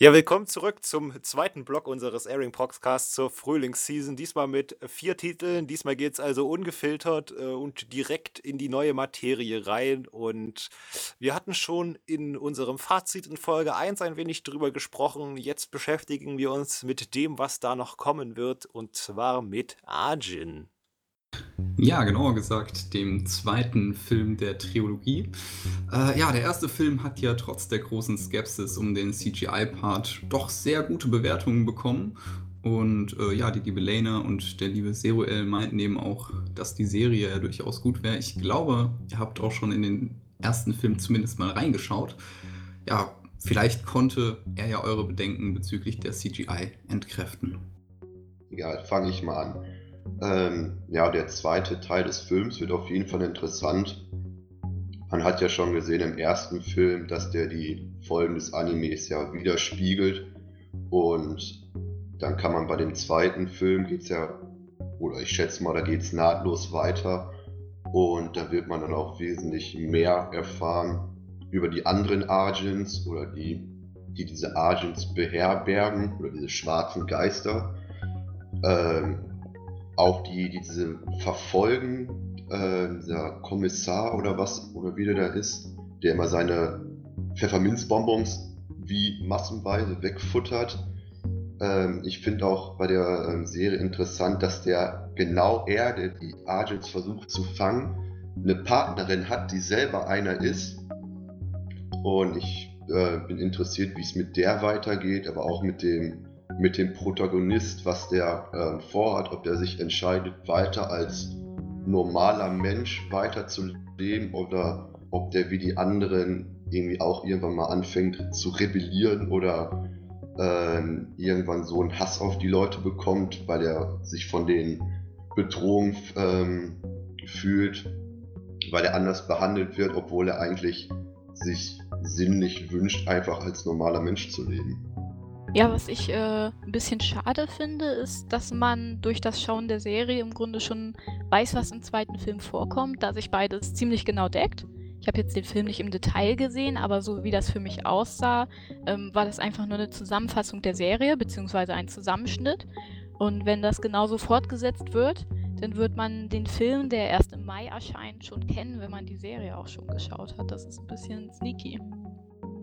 Ja, willkommen zurück zum zweiten Block unseres Airing Podcasts zur Frühlingsseason. Diesmal mit vier Titeln. Diesmal geht es also ungefiltert äh, und direkt in die neue Materie rein. Und wir hatten schon in unserem Fazit in Folge 1 ein wenig drüber gesprochen. Jetzt beschäftigen wir uns mit dem, was da noch kommen wird, und zwar mit Arjin. Ja, genauer gesagt, dem zweiten Film der Trilogie. Äh, ja, der erste Film hat ja trotz der großen Skepsis um den CGI-Part doch sehr gute Bewertungen bekommen. Und äh, ja, die liebe Lena und der liebe Zeruel meinten eben auch, dass die Serie ja durchaus gut wäre. Ich glaube, ihr habt auch schon in den ersten Film zumindest mal reingeschaut. Ja, vielleicht konnte er ja eure Bedenken bezüglich der CGI entkräften. Ja, fange ich mal an. Ähm, ja, der zweite Teil des Films wird auf jeden Fall interessant. Man hat ja schon gesehen im ersten Film, dass der die Folgen des Animes ja widerspiegelt. Und dann kann man bei dem zweiten Film geht es ja, oder ich schätze mal, da geht es nahtlos weiter. Und da wird man dann auch wesentlich mehr erfahren über die anderen Argents oder die, die diese Argents beherbergen oder diese schwarzen Geister. Ähm, auch die, die diese verfolgen, äh, dieser Kommissar oder was, oder wie der da ist, der immer seine Pfefferminzbonbons wie massenweise wegfuttert. Ähm, ich finde auch bei der ähm, Serie interessant, dass der genau er, der die Argents versucht zu fangen, eine Partnerin hat, die selber einer ist. Und ich äh, bin interessiert, wie es mit der weitergeht, aber auch mit dem mit dem Protagonist, was der äh, vorhat, ob der sich entscheidet, weiter als normaler Mensch weiter zu leben oder ob der wie die anderen irgendwie auch irgendwann mal anfängt zu rebellieren oder äh, irgendwann so einen Hass auf die Leute bekommt, weil er sich von den Bedrohungen ähm, fühlt, weil er anders behandelt wird, obwohl er eigentlich sich sinnlich wünscht, einfach als normaler Mensch zu leben. Ja, was ich äh, ein bisschen schade finde, ist, dass man durch das Schauen der Serie im Grunde schon weiß, was im zweiten Film vorkommt, da sich beides ziemlich genau deckt. Ich habe jetzt den Film nicht im Detail gesehen, aber so wie das für mich aussah, ähm, war das einfach nur eine Zusammenfassung der Serie, beziehungsweise ein Zusammenschnitt. Und wenn das genauso fortgesetzt wird, dann wird man den Film, der erst im Mai erscheint, schon kennen, wenn man die Serie auch schon geschaut hat. Das ist ein bisschen sneaky.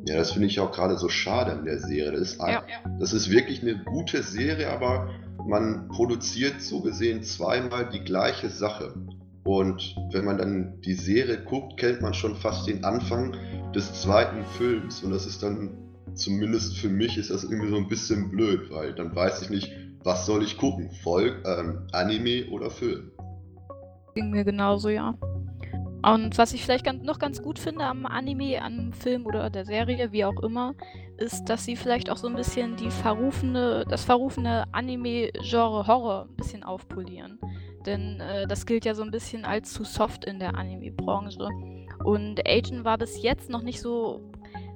Ja, das finde ich auch gerade so schade an der Serie. Das ist, ja. das ist wirklich eine gute Serie, aber man produziert so gesehen zweimal die gleiche Sache. Und wenn man dann die Serie guckt, kennt man schon fast den Anfang des zweiten Films. Und das ist dann, zumindest für mich, ist das irgendwie so ein bisschen blöd, weil dann weiß ich nicht, was soll ich gucken? Volk, ähm, Anime oder Film? Ging mir genauso, ja. Und was ich vielleicht noch ganz gut finde am Anime, am Film oder der Serie, wie auch immer, ist, dass sie vielleicht auch so ein bisschen die verrufene, das verrufene Anime-Genre Horror ein bisschen aufpolieren. Denn äh, das gilt ja so ein bisschen als zu soft in der Anime-Branche. Und Agent war bis jetzt noch nicht so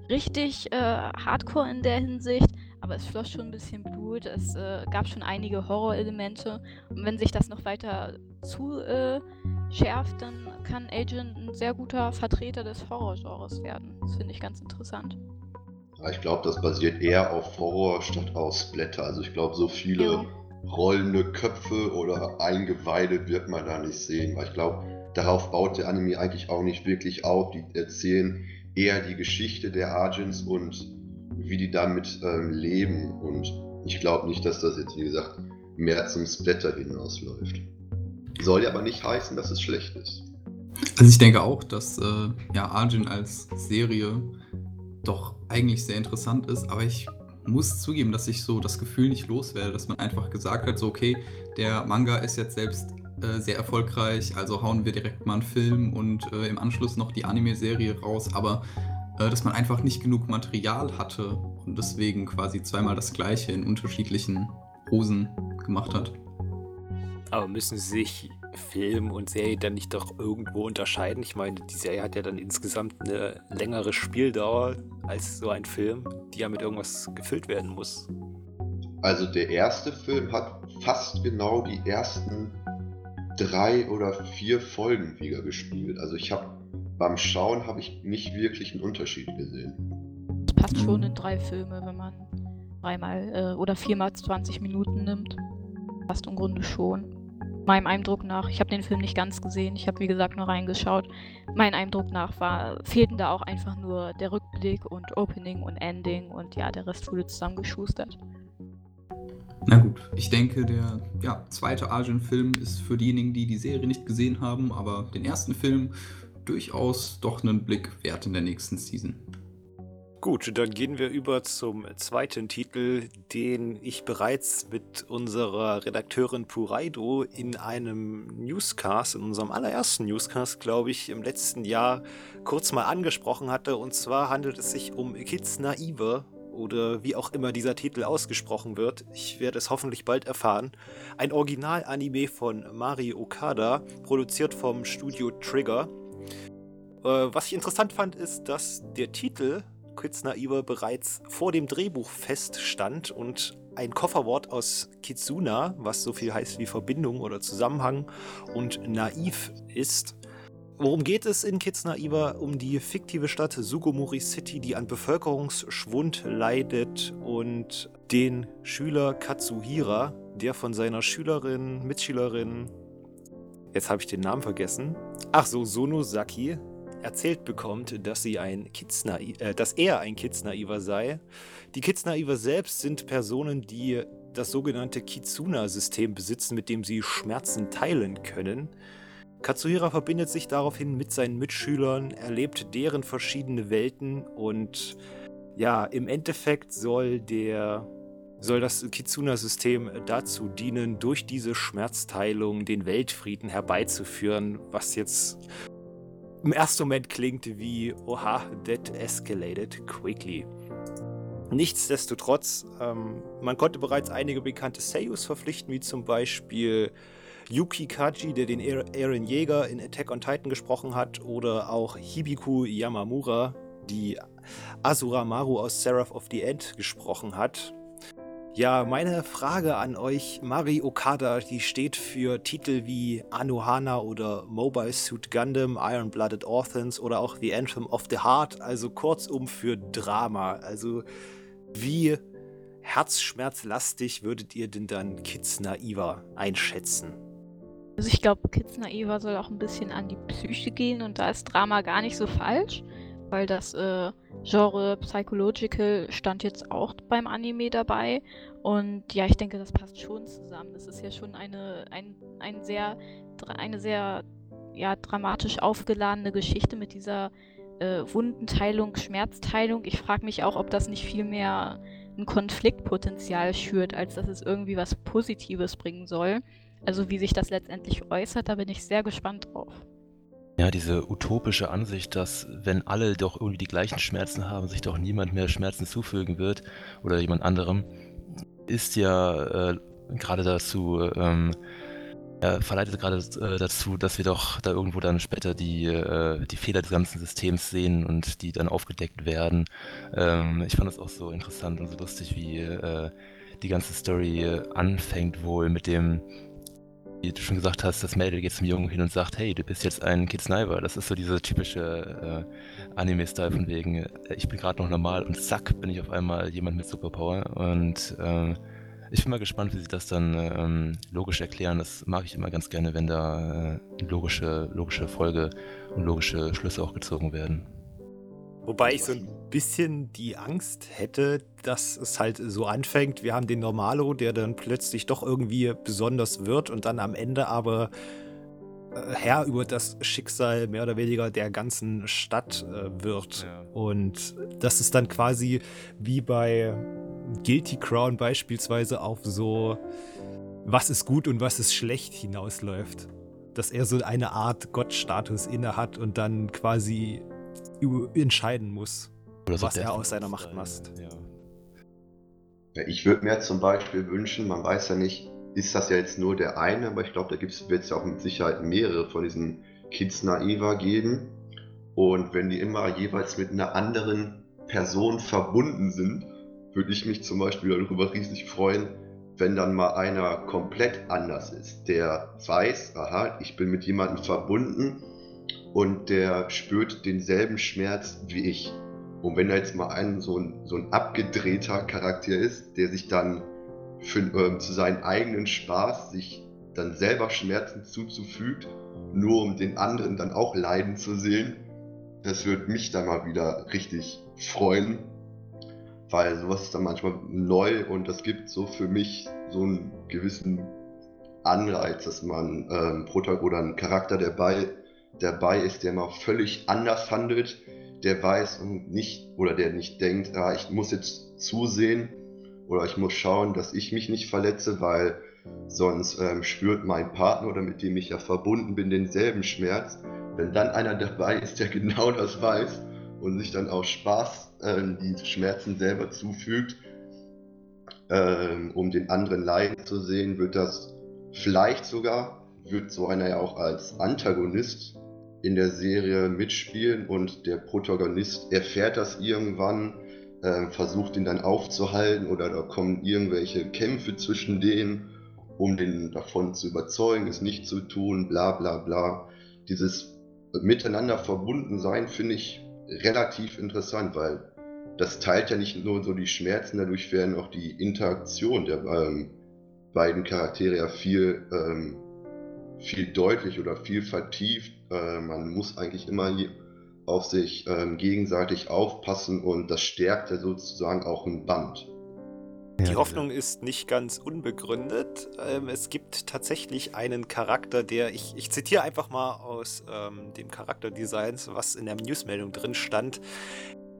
richtig äh, hardcore in der Hinsicht, aber es floss schon ein bisschen Blut, es äh, gab schon einige Horrorelemente. Und wenn sich das noch weiter zu äh, dann kann Agent ein sehr guter Vertreter des Horrorgenres werden. Das finde ich ganz interessant. Ja, ich glaube, das basiert eher auf Horror statt aus Splatter. Also ich glaube, so viele ja. rollende Köpfe oder Eingeweide wird man da nicht sehen, weil ich glaube, darauf baut der Anime eigentlich auch nicht wirklich auf. Die erzählen eher die Geschichte der Agents und wie die damit ähm, leben. Und ich glaube nicht, dass das jetzt, wie gesagt, mehr zum Splatter hinausläuft. Soll ja aber nicht heißen, dass es schlecht ist. Also ich denke auch, dass äh, ja, Arjun als Serie doch eigentlich sehr interessant ist, aber ich muss zugeben, dass ich so das Gefühl nicht loswerde, dass man einfach gesagt hat, so okay, der Manga ist jetzt selbst äh, sehr erfolgreich, also hauen wir direkt mal einen Film und äh, im Anschluss noch die Anime-Serie raus, aber dass man einfach nicht genug Material hatte und deswegen quasi zweimal das gleiche in unterschiedlichen Hosen gemacht hat. Aber müssen sich Film und Serie dann nicht doch irgendwo unterscheiden? Ich meine, die Serie hat ja dann insgesamt eine längere Spieldauer als so ein Film, die ja mit irgendwas gefüllt werden muss. Also der erste Film hat fast genau die ersten drei oder vier Folgen wieder gespielt. Also ich habe beim Schauen habe ich nicht wirklich einen Unterschied gesehen. Das passt schon in drei Filme, wenn man dreimal äh, oder viermal 20 Minuten nimmt. Fast im Grunde schon. Meinem Eindruck nach, ich habe den Film nicht ganz gesehen, ich habe wie gesagt nur reingeschaut. Mein Eindruck nach war, fehlten da auch einfach nur der Rückblick und Opening und Ending und ja, der Rest wurde zusammengeschustert. Na gut, ich denke, der ja, zweite Argent-Film ist für diejenigen, die die Serie nicht gesehen haben, aber den ersten Film durchaus doch einen Blick wert in der nächsten Season. Gut, dann gehen wir über zum zweiten Titel, den ich bereits mit unserer Redakteurin Puraido in einem Newscast, in unserem allerersten Newscast, glaube ich, im letzten Jahr kurz mal angesprochen hatte. Und zwar handelt es sich um Kids Naive oder wie auch immer dieser Titel ausgesprochen wird. Ich werde es hoffentlich bald erfahren. Ein Original-Anime von Mari Okada, produziert vom Studio Trigger. Äh, was ich interessant fand, ist, dass der Titel Kids Naive bereits vor dem Drehbuch feststand und ein Kofferwort aus Kitsuna, was so viel heißt wie Verbindung oder Zusammenhang, und naiv ist. Worum geht es in Kids Naiva? Um die fiktive Stadt Sugomori City, die an Bevölkerungsschwund leidet und den Schüler Katsuhira, der von seiner Schülerin, Mitschülerin, jetzt habe ich den Namen vergessen, ach so, Sonosaki, erzählt bekommt, dass, sie ein äh, dass er ein Kids-Naiver sei. Die Kids-Naiver selbst sind Personen, die das sogenannte Kitsuna-System besitzen, mit dem sie Schmerzen teilen können. Katsuhira verbindet sich daraufhin mit seinen Mitschülern, erlebt deren verschiedene Welten und ja, im Endeffekt soll der soll das Kitsuna-System dazu dienen, durch diese Schmerzteilung den Weltfrieden herbeizuführen, was jetzt im ersten Moment klingt wie, oha, that escalated quickly. Nichtsdestotrotz, ähm, man konnte bereits einige bekannte Seiyus verpflichten, wie zum Beispiel Yuki Kaji, der den Eren Jäger in Attack on Titan gesprochen hat, oder auch Hibiku Yamamura, die Asura Maru aus Seraph of the End gesprochen hat. Ja, meine Frage an euch, Mari Okada, die steht für Titel wie Anohana oder Mobile Suit Gundam, Iron Blooded Orphans oder auch The Anthem of the Heart, also kurzum für Drama. Also wie herzschmerzlastig würdet ihr denn dann Kids Naiva einschätzen? Also ich glaube, Kids Naiva soll auch ein bisschen an die Psyche gehen und da ist Drama gar nicht so falsch weil das äh, Genre Psychological stand jetzt auch beim Anime dabei. Und ja, ich denke, das passt schon zusammen. Das ist ja schon eine, ein, ein sehr, eine sehr ja, dramatisch aufgeladene Geschichte mit dieser äh, Wundenteilung, Schmerzteilung. Ich frage mich auch, ob das nicht viel mehr ein Konfliktpotenzial schürt, als dass es irgendwie was Positives bringen soll. Also wie sich das letztendlich äußert, da bin ich sehr gespannt drauf. Ja, diese utopische Ansicht, dass wenn alle doch irgendwie die gleichen Schmerzen haben, sich doch niemand mehr Schmerzen zufügen wird oder jemand anderem, ist ja äh, gerade dazu, ähm, ja, verleitet gerade äh, dazu, dass wir doch da irgendwo dann später die, äh, die Fehler des ganzen Systems sehen und die dann aufgedeckt werden. Ähm, ich fand das auch so interessant und so lustig, wie äh, die ganze Story äh, anfängt wohl mit dem wie du schon gesagt hast, das Mädel geht zum Jungen hin und sagt, hey, du bist jetzt ein Kid Sniper. Das ist so dieser typische äh, Anime-Style von wegen, äh, ich bin gerade noch normal und zack, bin ich auf einmal jemand mit Superpower. Und äh, ich bin mal gespannt, wie sie das dann ähm, logisch erklären. Das mag ich immer ganz gerne, wenn da äh, logische, logische Folge und logische Schlüsse auch gezogen werden. Wobei ich so ein bisschen die Angst hätte, dass es halt so anfängt. Wir haben den Normalo, der dann plötzlich doch irgendwie besonders wird und dann am Ende aber äh, Herr über das Schicksal mehr oder weniger der ganzen Stadt äh, wird. Ja. Und das ist dann quasi wie bei Guilty Crown beispielsweise auf so, was ist gut und was ist schlecht hinausläuft. Dass er so eine Art Gottstatus inne hat und dann quasi entscheiden muss, so was er aus seiner Macht macht. Ja. Ja, ich würde mir zum Beispiel wünschen, man weiß ja nicht, ist das ja jetzt nur der eine, aber ich glaube, da wird es ja auch mit Sicherheit mehrere von diesen Kids Naiva geben. Und wenn die immer jeweils mit einer anderen Person verbunden sind, würde ich mich zum Beispiel darüber riesig freuen, wenn dann mal einer komplett anders ist, der weiß, aha, ich bin mit jemandem verbunden und der spürt denselben Schmerz wie ich. Und wenn da jetzt mal ein so, ein so ein abgedrehter Charakter ist, der sich dann für, ähm, zu seinem eigenen Spaß sich dann selber Schmerzen zuzufügt, nur um den anderen dann auch leiden zu sehen, das würde mich dann mal wieder richtig freuen, weil sowas ist dann manchmal neu und das gibt so für mich so einen gewissen Anreiz, dass man ähm, oder einen Charakter dabei, dabei ist, der mal völlig anders handelt, der weiß und nicht oder der nicht denkt, ah, ich muss jetzt zusehen oder ich muss schauen, dass ich mich nicht verletze, weil sonst ähm, spürt mein Partner oder mit dem ich ja verbunden bin denselben Schmerz. Wenn dann einer dabei ist, der genau das weiß und sich dann aus Spaß ähm, die Schmerzen selber zufügt, ähm, um den anderen leiden zu sehen, wird das vielleicht sogar, wird so einer ja auch als Antagonist in der Serie mitspielen und der Protagonist erfährt das irgendwann, äh, versucht ihn dann aufzuhalten oder da kommen irgendwelche Kämpfe zwischen denen, um den davon zu überzeugen, es nicht zu tun, bla bla bla. Dieses Miteinander verbunden sein finde ich relativ interessant, weil das teilt ja nicht nur so die Schmerzen, dadurch werden auch die Interaktion der ähm, beiden Charaktere ja viel, ähm, viel deutlich oder viel vertieft. Äh, man muss eigentlich immer auf sich ähm, gegenseitig aufpassen und das stärkt ja sozusagen auch ein Band. Die Hoffnung ist nicht ganz unbegründet. Ähm, es gibt tatsächlich einen Charakter, der, ich, ich zitiere einfach mal aus ähm, dem Charakterdesigns, was in der Newsmeldung drin stand.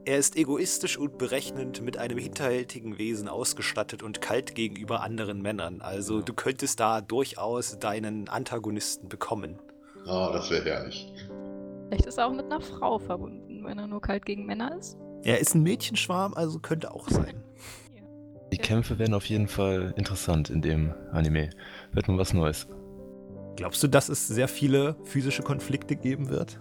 Er ist egoistisch und berechnend mit einem hinterhältigen Wesen ausgestattet und kalt gegenüber anderen Männern. Also du könntest da durchaus deinen Antagonisten bekommen. Ah, das wäre herrlich. Vielleicht ist er auch mit einer Frau verbunden, wenn er nur kalt gegen Männer ist. Er ist ein Mädchenschwarm, also könnte auch sein. Die Kämpfe werden auf jeden Fall interessant in dem Anime. Wird nun was Neues. Glaubst du, dass es sehr viele physische Konflikte geben wird?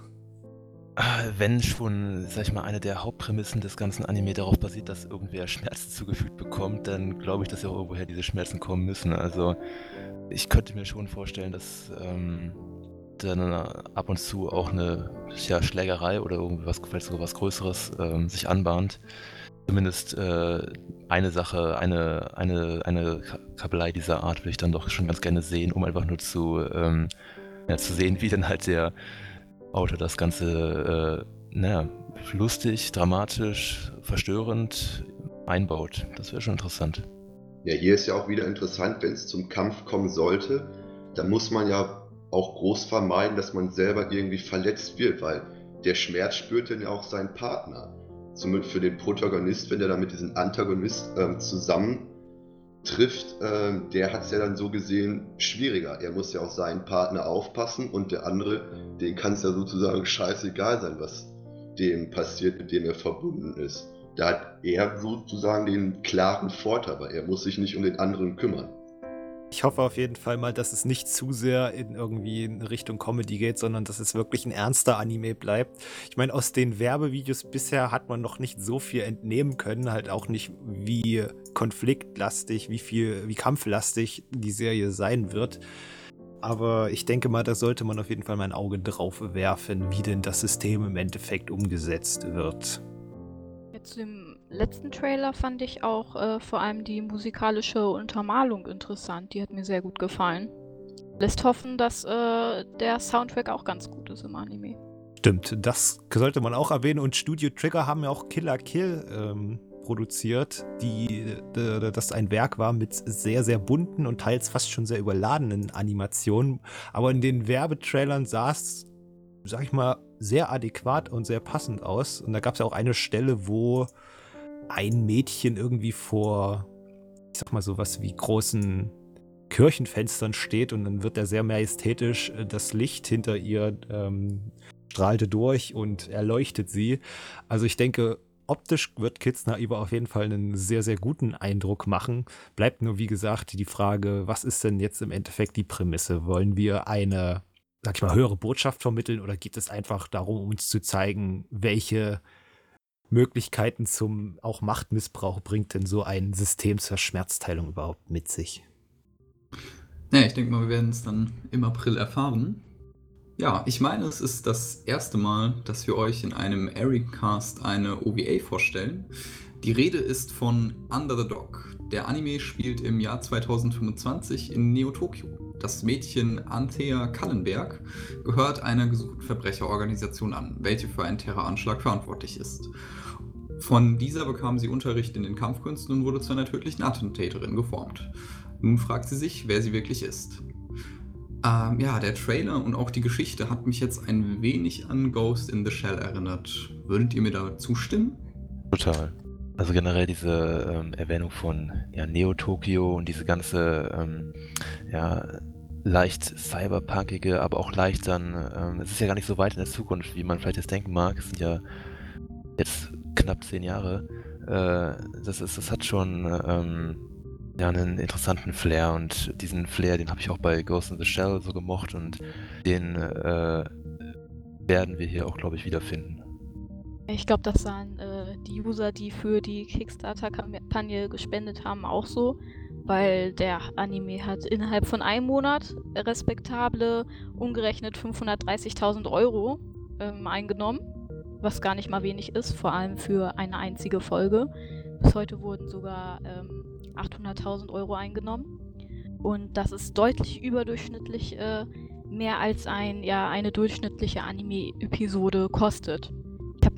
Wenn schon, sag ich mal, eine der Hauptprämissen des ganzen Anime darauf basiert, dass irgendwer Schmerzen zugefügt bekommt, dann glaube ich, dass ja auch irgendwoher diese Schmerzen kommen müssen. Also ich könnte mir schon vorstellen, dass ähm, dann ab und zu auch eine ja, Schlägerei oder irgendwas, vielleicht sogar was Größeres ähm, sich anbahnt zumindest äh, eine Sache, eine, eine, eine Kabelei dieser Art würde ich dann doch schon ganz gerne sehen, um einfach nur zu, ähm, ja, zu sehen, wie dann halt der Autor das Ganze, äh, naja, lustig, dramatisch, verstörend einbaut. Das wäre schon interessant. Ja, hier ist ja auch wieder interessant, wenn es zum Kampf kommen sollte, dann muss man ja auch groß vermeiden, dass man selber irgendwie verletzt wird, weil der Schmerz spürt dann ja auch sein Partner somit für den Protagonist, wenn er dann mit diesem Antagonist ähm, zusammen trifft, ähm, der hat es ja dann so gesehen schwieriger. Er muss ja auf seinen Partner aufpassen und der andere, den kann es ja sozusagen scheißegal sein, was dem passiert, mit dem er verbunden ist. Da hat er sozusagen den klaren Vorteil, weil er muss sich nicht um den anderen kümmern. Ich hoffe auf jeden Fall mal, dass es nicht zu sehr in irgendwie in Richtung Comedy geht, sondern dass es wirklich ein ernster Anime bleibt. Ich meine, aus den Werbevideos bisher hat man noch nicht so viel entnehmen können, halt auch nicht, wie konfliktlastig, wie viel, wie kampflastig die Serie sein wird. Aber ich denke mal, da sollte man auf jeden Fall mal ein Auge drauf werfen, wie denn das System im Endeffekt umgesetzt wird. Jetzt im letzten Trailer fand ich auch äh, vor allem die musikalische Untermalung interessant. Die hat mir sehr gut gefallen. Lässt hoffen, dass äh, der Soundtrack auch ganz gut ist im Anime. Stimmt, das sollte man auch erwähnen. Und Studio Trigger haben ja auch Killer Kill ähm, produziert, die, äh, das ein Werk war mit sehr, sehr bunten und teils fast schon sehr überladenen Animationen. Aber in den Werbetrailern sah es, sag ich mal, sehr adäquat und sehr passend aus. Und da gab es ja auch eine Stelle, wo ein Mädchen irgendwie vor, ich sag mal sowas wie großen Kirchenfenstern steht und dann wird da sehr majestätisch äh, das Licht hinter ihr ähm, strahlte durch und erleuchtet sie. Also ich denke, optisch wird Kids Naiva auf jeden Fall einen sehr, sehr guten Eindruck machen. Bleibt nur, wie gesagt, die Frage, was ist denn jetzt im Endeffekt die Prämisse? Wollen wir eine, sag ich mal, höhere Botschaft vermitteln oder geht es einfach darum, uns zu zeigen, welche Möglichkeiten zum auch Machtmissbrauch bringt denn so ein System zur Schmerzteilung überhaupt mit sich? Ja, ich denke mal, wir werden es dann im April erfahren. Ja, ich meine, es ist das erste Mal, dass wir euch in einem Eric-Cast eine OVA vorstellen. Die Rede ist von Under the Dog. Der Anime spielt im Jahr 2025 in Neo-Tokio. Das Mädchen Anthea Kallenberg gehört einer gesuchten Verbrecherorganisation an, welche für einen Terroranschlag verantwortlich ist. Von dieser bekam sie Unterricht in den Kampfkünsten und wurde zu einer tödlichen Attentäterin geformt. Nun fragt sie sich, wer sie wirklich ist. Ähm, ja, der Trailer und auch die Geschichte hat mich jetzt ein wenig an Ghost in the Shell erinnert. Würdet ihr mir da zustimmen? Total. Also generell diese ähm, Erwähnung von ja, Neo-Tokio und diese ganze ähm, ja, leicht cyberpunkige, aber auch leicht dann, ähm, es ist ja gar nicht so weit in der Zukunft, wie man vielleicht jetzt denken mag. Es sind ja jetzt knapp zehn Jahre. Äh, das, ist, das hat schon ähm, ja, einen interessanten Flair und diesen Flair, den habe ich auch bei Ghost in the Shell so gemocht und den äh, werden wir hier auch, glaube ich, wiederfinden. Ich glaube, das sahen äh, die User, die für die Kickstarter-Kampagne gespendet haben, auch so, weil der Anime hat innerhalb von einem Monat respektable, umgerechnet 530.000 Euro ähm, eingenommen, was gar nicht mal wenig ist, vor allem für eine einzige Folge. Bis heute wurden sogar ähm, 800.000 Euro eingenommen. Und das ist deutlich überdurchschnittlich äh, mehr als ein, ja, eine durchschnittliche Anime-Episode kostet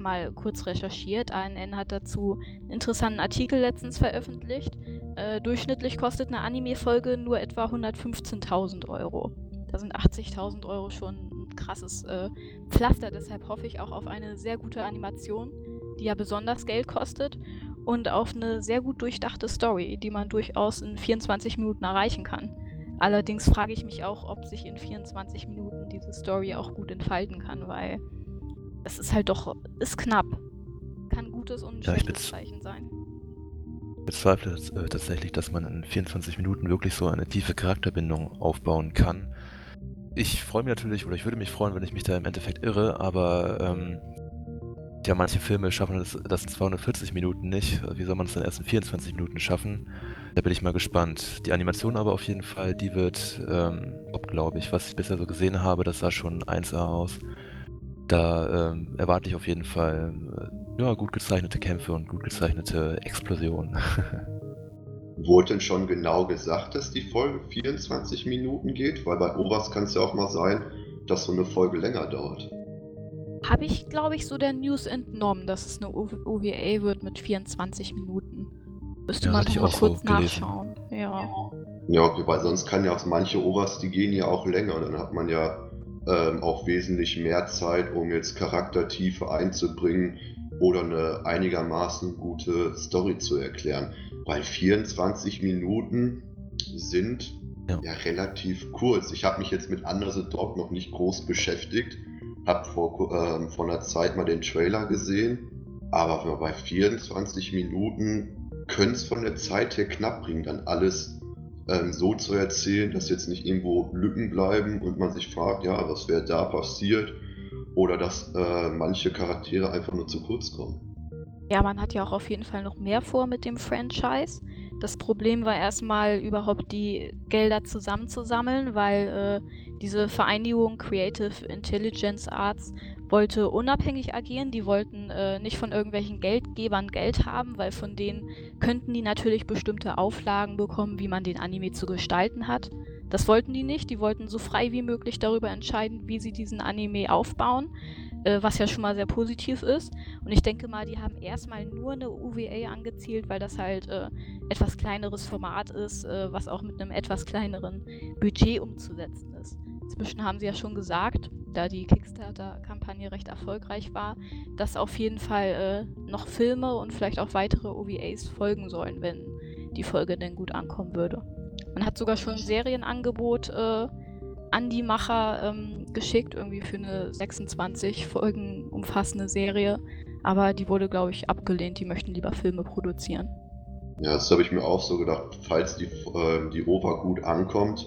mal kurz recherchiert. ANN hat dazu einen interessanten Artikel letztens veröffentlicht. Äh, durchschnittlich kostet eine Anime-Folge nur etwa 115.000 Euro. Da sind 80.000 Euro schon ein krasses äh, Pflaster. Deshalb hoffe ich auch auf eine sehr gute Animation, die ja besonders Geld kostet. Und auf eine sehr gut durchdachte Story, die man durchaus in 24 Minuten erreichen kann. Allerdings frage ich mich auch, ob sich in 24 Minuten diese Story auch gut entfalten kann, weil es ist halt doch, ist knapp. Kann gutes und ja, schlechtes Zeichen sein. Ich bezweifle äh, tatsächlich, dass man in 24 Minuten wirklich so eine tiefe Charakterbindung aufbauen kann. Ich freue mich natürlich, oder ich würde mich freuen, wenn ich mich da im Endeffekt irre, aber ähm, ja, manche Filme schaffen das, das in 240 Minuten nicht. Wie soll man es dann erst in 24 Minuten schaffen? Da bin ich mal gespannt. Die Animation aber auf jeden Fall, die wird ähm, top, glaube ich. Was ich bisher so gesehen habe, das sah schon 1A aus. Da ähm, erwarte ich auf jeden Fall äh, ja, gut gezeichnete Kämpfe und gut gezeichnete Explosionen. Wurde denn schon genau gesagt, dass die Folge 24 Minuten geht? Weil bei Oberst kann es ja auch mal sein, dass so eine Folge länger dauert. Habe ich, glaube ich, so der News entnommen, dass es eine OVA wird mit 24 Minuten. Müsste ja, man noch mal kurz so nachschauen. Ja. Ja, okay, weil sonst kann ja auch manche Oberst, die gehen ja auch länger. Dann hat man ja ähm, auch wesentlich mehr Zeit, um jetzt Charaktertiefe einzubringen oder eine einigermaßen gute Story zu erklären. Weil 24 Minuten sind ja, ja relativ kurz. Ich habe mich jetzt mit Under the Dog noch nicht groß beschäftigt, habe vor, äh, vor einer Zeit mal den Trailer gesehen, aber bei 24 Minuten könnte es von der Zeit her knapp bringen, dann alles ähm, so zu erzählen, dass jetzt nicht irgendwo Lücken bleiben und man sich fragt, ja, was wäre da passiert oder dass äh, manche Charaktere einfach nur zu kurz kommen. Ja, man hat ja auch auf jeden Fall noch mehr vor mit dem Franchise. Das Problem war erstmal überhaupt die Gelder zusammenzusammeln, weil äh, diese Vereinigung Creative Intelligence Arts wollte unabhängig agieren. Die wollten äh, nicht von irgendwelchen Geldgebern Geld haben, weil von denen könnten die natürlich bestimmte Auflagen bekommen, wie man den Anime zu gestalten hat. Das wollten die nicht. Die wollten so frei wie möglich darüber entscheiden, wie sie diesen Anime aufbauen, äh, was ja schon mal sehr positiv ist. Und ich denke mal, die haben erstmal nur eine UVA angezielt, weil das halt äh, etwas kleineres Format ist, äh, was auch mit einem etwas kleineren Budget umzusetzen ist. Inzwischen haben sie ja schon gesagt, da die Kickstarter-Kampagne recht erfolgreich war, dass auf jeden Fall äh, noch Filme und vielleicht auch weitere OVAs folgen sollen, wenn die Folge denn gut ankommen würde. Man hat sogar schon ein Serienangebot äh, an die Macher ähm, geschickt, irgendwie für eine 26 Folgen umfassende Serie. Aber die wurde, glaube ich, abgelehnt. Die möchten lieber Filme produzieren. Ja, das habe ich mir auch so gedacht. Falls die, äh, die OVA gut ankommt,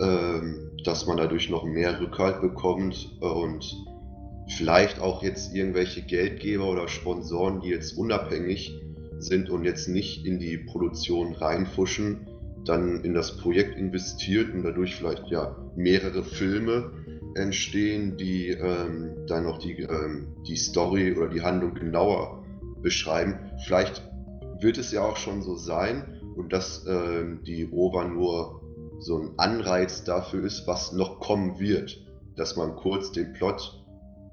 ähm, dass man dadurch noch mehr Rückhalt bekommt und vielleicht auch jetzt irgendwelche Geldgeber oder Sponsoren, die jetzt unabhängig sind und jetzt nicht in die Produktion reinfuschen, dann in das Projekt investiert und dadurch vielleicht ja mehrere Filme entstehen, die ähm, dann noch die, ähm, die Story oder die Handlung genauer beschreiben. Vielleicht wird es ja auch schon so sein und dass ähm, die Rover nur so ein Anreiz dafür ist, was noch kommen wird. Dass man kurz den Plot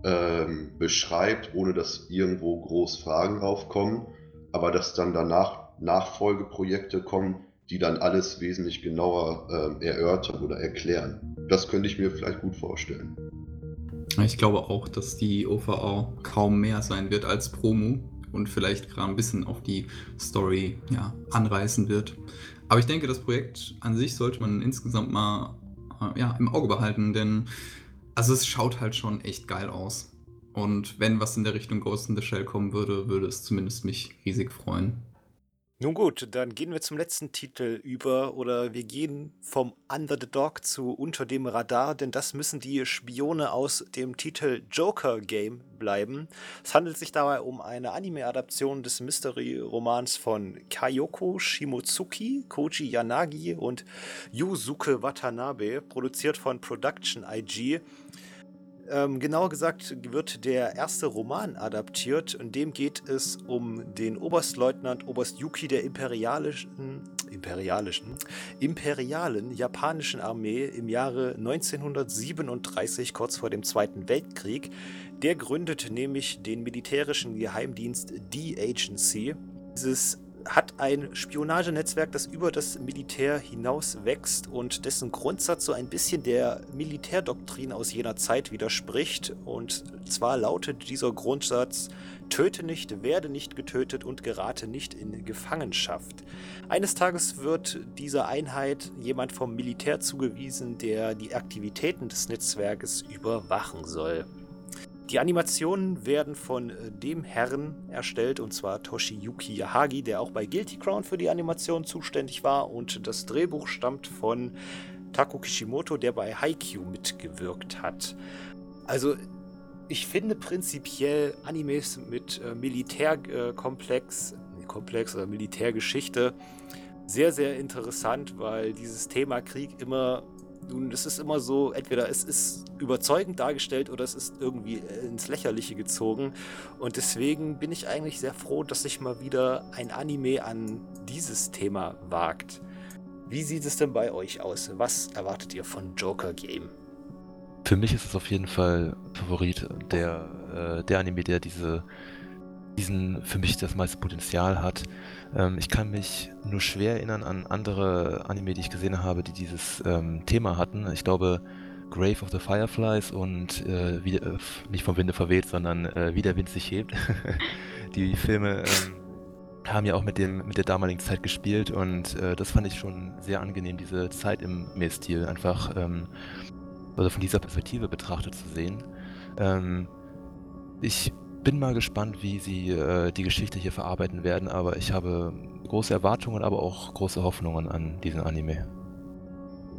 ähm, beschreibt, ohne dass irgendwo groß Fragen aufkommen, aber dass dann danach Nachfolgeprojekte kommen, die dann alles wesentlich genauer äh, erörtern oder erklären. Das könnte ich mir vielleicht gut vorstellen. Ich glaube auch, dass die OVA kaum mehr sein wird als Promo und vielleicht gerade ein bisschen auf die Story ja, anreißen wird. Aber ich denke, das Projekt an sich sollte man insgesamt mal äh, ja, im Auge behalten, denn also es schaut halt schon echt geil aus. Und wenn was in der Richtung Ghost in the Shell kommen würde, würde es zumindest mich riesig freuen. Nun gut, dann gehen wir zum letzten Titel über oder wir gehen vom Under the Dog zu Unter dem Radar, denn das müssen die Spione aus dem Titel Joker Game bleiben. Es handelt sich dabei um eine Anime-Adaption des Mystery-Romans von Kayoko Shimotsuki, Koji Yanagi und Yusuke Watanabe, produziert von Production IG. Ähm, genauer gesagt wird der erste Roman adaptiert. In dem geht es um den Oberstleutnant Oberst Yuki der imperialischen, imperialischen, imperialen japanischen Armee im Jahre 1937, kurz vor dem Zweiten Weltkrieg. Der gründet nämlich den militärischen Geheimdienst D-Agency. Dieses hat ein Spionagenetzwerk, das über das Militär hinaus wächst und dessen Grundsatz so ein bisschen der Militärdoktrin aus jener Zeit widerspricht. Und zwar lautet dieser Grundsatz, töte nicht, werde nicht getötet und gerate nicht in Gefangenschaft. Eines Tages wird dieser Einheit jemand vom Militär zugewiesen, der die Aktivitäten des Netzwerkes überwachen soll. Die Animationen werden von äh, dem Herrn erstellt, und zwar Toshiyuki Yahagi, der auch bei Guilty Crown für die Animation zuständig war. Und das Drehbuch stammt von Tako Kishimoto, der bei Haikyuu mitgewirkt hat. Also, ich finde prinzipiell Animes mit äh, Militärkomplex, äh, Komplex oder Militärgeschichte sehr, sehr interessant, weil dieses Thema Krieg immer nun, es ist immer so, entweder es ist überzeugend dargestellt oder es ist irgendwie ins Lächerliche gezogen. Und deswegen bin ich eigentlich sehr froh, dass sich mal wieder ein Anime an dieses Thema wagt. Wie sieht es denn bei euch aus? Was erwartet ihr von Joker Game? Für mich ist es auf jeden Fall Favorit der, äh, der Anime, der diese diesen für mich das meiste Potenzial hat. Ähm, ich kann mich nur schwer erinnern an andere Anime, die ich gesehen habe, die dieses ähm, Thema hatten. Ich glaube, Grave of the Fireflies und äh, wie, äh, nicht vom Winde verweht, sondern äh, Wie der Wind sich hebt. die Filme ähm, haben ja auch mit, dem, mit der damaligen Zeit gespielt und äh, das fand ich schon sehr angenehm, diese Zeit im Mehlstil einfach ähm, also von dieser Perspektive betrachtet zu sehen. Ähm, ich bin mal gespannt, wie sie äh, die Geschichte hier verarbeiten werden, aber ich habe große Erwartungen, aber auch große Hoffnungen an diesen Anime.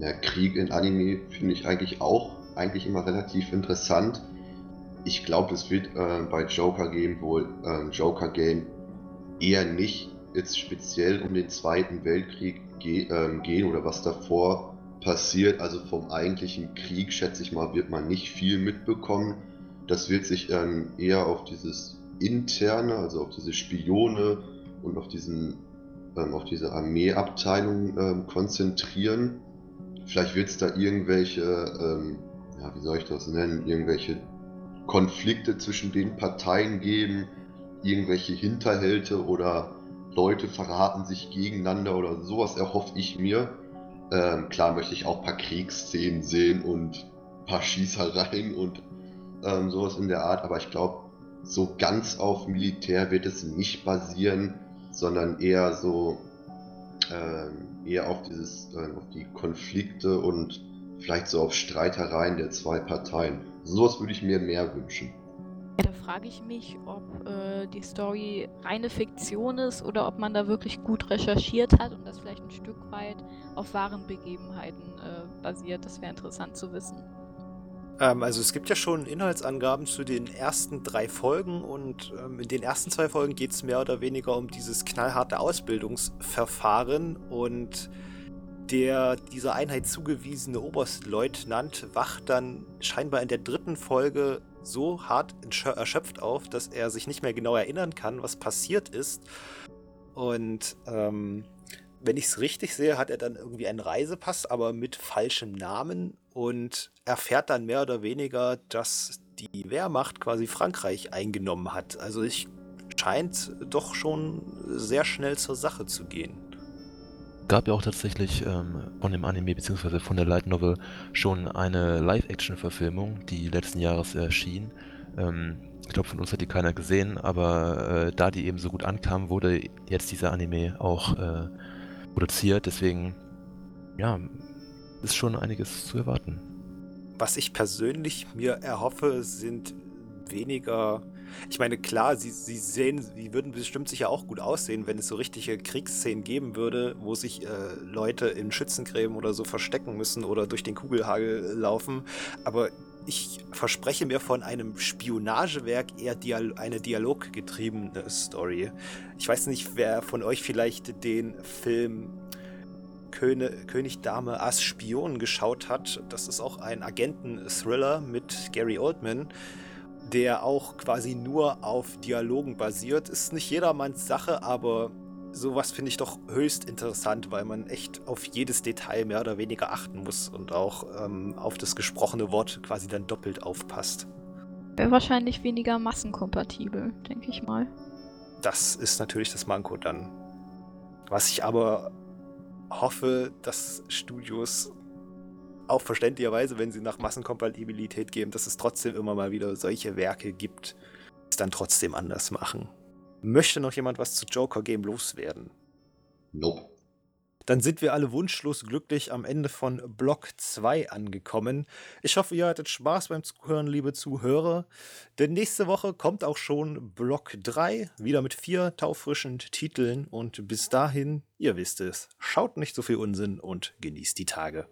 Ja, Krieg in Anime finde ich eigentlich auch eigentlich immer relativ interessant. Ich glaube, es wird äh, bei Joker Game wohl äh, Joker Game eher nicht jetzt speziell um den Zweiten Weltkrieg ge äh, gehen oder was davor passiert. Also vom eigentlichen Krieg, schätze ich mal, wird man nicht viel mitbekommen das wird sich ähm, eher auf dieses interne, also auf diese Spione und auf diesen ähm, auf diese Armeeabteilung ähm, konzentrieren. Vielleicht wird es da irgendwelche, ähm, ja, wie soll ich das nennen, irgendwelche Konflikte zwischen den Parteien geben, irgendwelche Hinterhälte oder Leute verraten sich gegeneinander oder sowas erhoffe ich mir. Ähm, klar möchte ich auch ein paar Kriegsszenen sehen und ein paar Schießereien und ähm, sowas in der Art, aber ich glaube, so ganz auf Militär wird es nicht basieren, sondern eher so ähm, eher auf dieses, äh, auf die Konflikte und vielleicht so auf Streitereien der zwei Parteien. Sowas würde ich mir mehr wünschen. Ja, da frage ich mich, ob äh, die Story reine Fiktion ist oder ob man da wirklich gut recherchiert hat und das vielleicht ein Stück weit auf wahren Begebenheiten äh, basiert. Das wäre interessant zu wissen. Ähm, also es gibt ja schon Inhaltsangaben zu den ersten drei Folgen und ähm, in den ersten zwei Folgen geht es mehr oder weniger um dieses knallharte Ausbildungsverfahren und der dieser Einheit zugewiesene Oberstleutnant wacht dann scheinbar in der dritten Folge so hart erschöpft auf, dass er sich nicht mehr genau erinnern kann, was passiert ist. Und ähm, wenn ich es richtig sehe, hat er dann irgendwie einen Reisepass, aber mit falschem Namen und erfährt dann mehr oder weniger, dass die Wehrmacht quasi Frankreich eingenommen hat. Also es scheint doch schon sehr schnell zur Sache zu gehen. Gab ja auch tatsächlich ähm, von dem Anime bzw. von der Light Novel schon eine Live-Action-Verfilmung, die letzten Jahres erschien. Ähm, ich glaube, von uns hat die keiner gesehen, aber äh, da die eben so gut ankam, wurde jetzt dieser Anime auch äh, produziert. Deswegen, ja, ist schon einiges zu erwarten. Was ich persönlich mir erhoffe, sind weniger. Ich meine, klar, sie, sie sehen, sie würden bestimmt sicher auch gut aussehen, wenn es so richtige Kriegsszenen geben würde, wo sich äh, Leute in Schützengräben oder so verstecken müssen oder durch den Kugelhagel laufen. Aber ich verspreche mir von einem Spionagewerk eher Dial eine dialoggetriebene Story. Ich weiß nicht, wer von euch vielleicht den Film König, König Dame Ass Spion geschaut hat. Das ist auch ein Agenten-Thriller mit Gary Oldman, der auch quasi nur auf Dialogen basiert. Ist nicht jedermanns Sache, aber sowas finde ich doch höchst interessant, weil man echt auf jedes Detail mehr oder weniger achten muss und auch ähm, auf das gesprochene Wort quasi dann doppelt aufpasst. Wäre wahrscheinlich weniger massenkompatibel, denke ich mal. Das ist natürlich das Manko dann. Was ich aber hoffe, dass Studios auch verständlicherweise, wenn sie nach Massenkompatibilität gehen, dass es trotzdem immer mal wieder solche Werke gibt, die es dann trotzdem anders machen. Möchte noch jemand was zu Joker Game loswerden? Nope. Dann sind wir alle wunschlos glücklich am Ende von Block 2 angekommen. Ich hoffe, ihr hattet Spaß beim Zuhören, liebe Zuhörer. Denn nächste Woche kommt auch schon Block 3, wieder mit vier taufrischen Titeln. Und bis dahin, ihr wisst es, schaut nicht so viel Unsinn und genießt die Tage.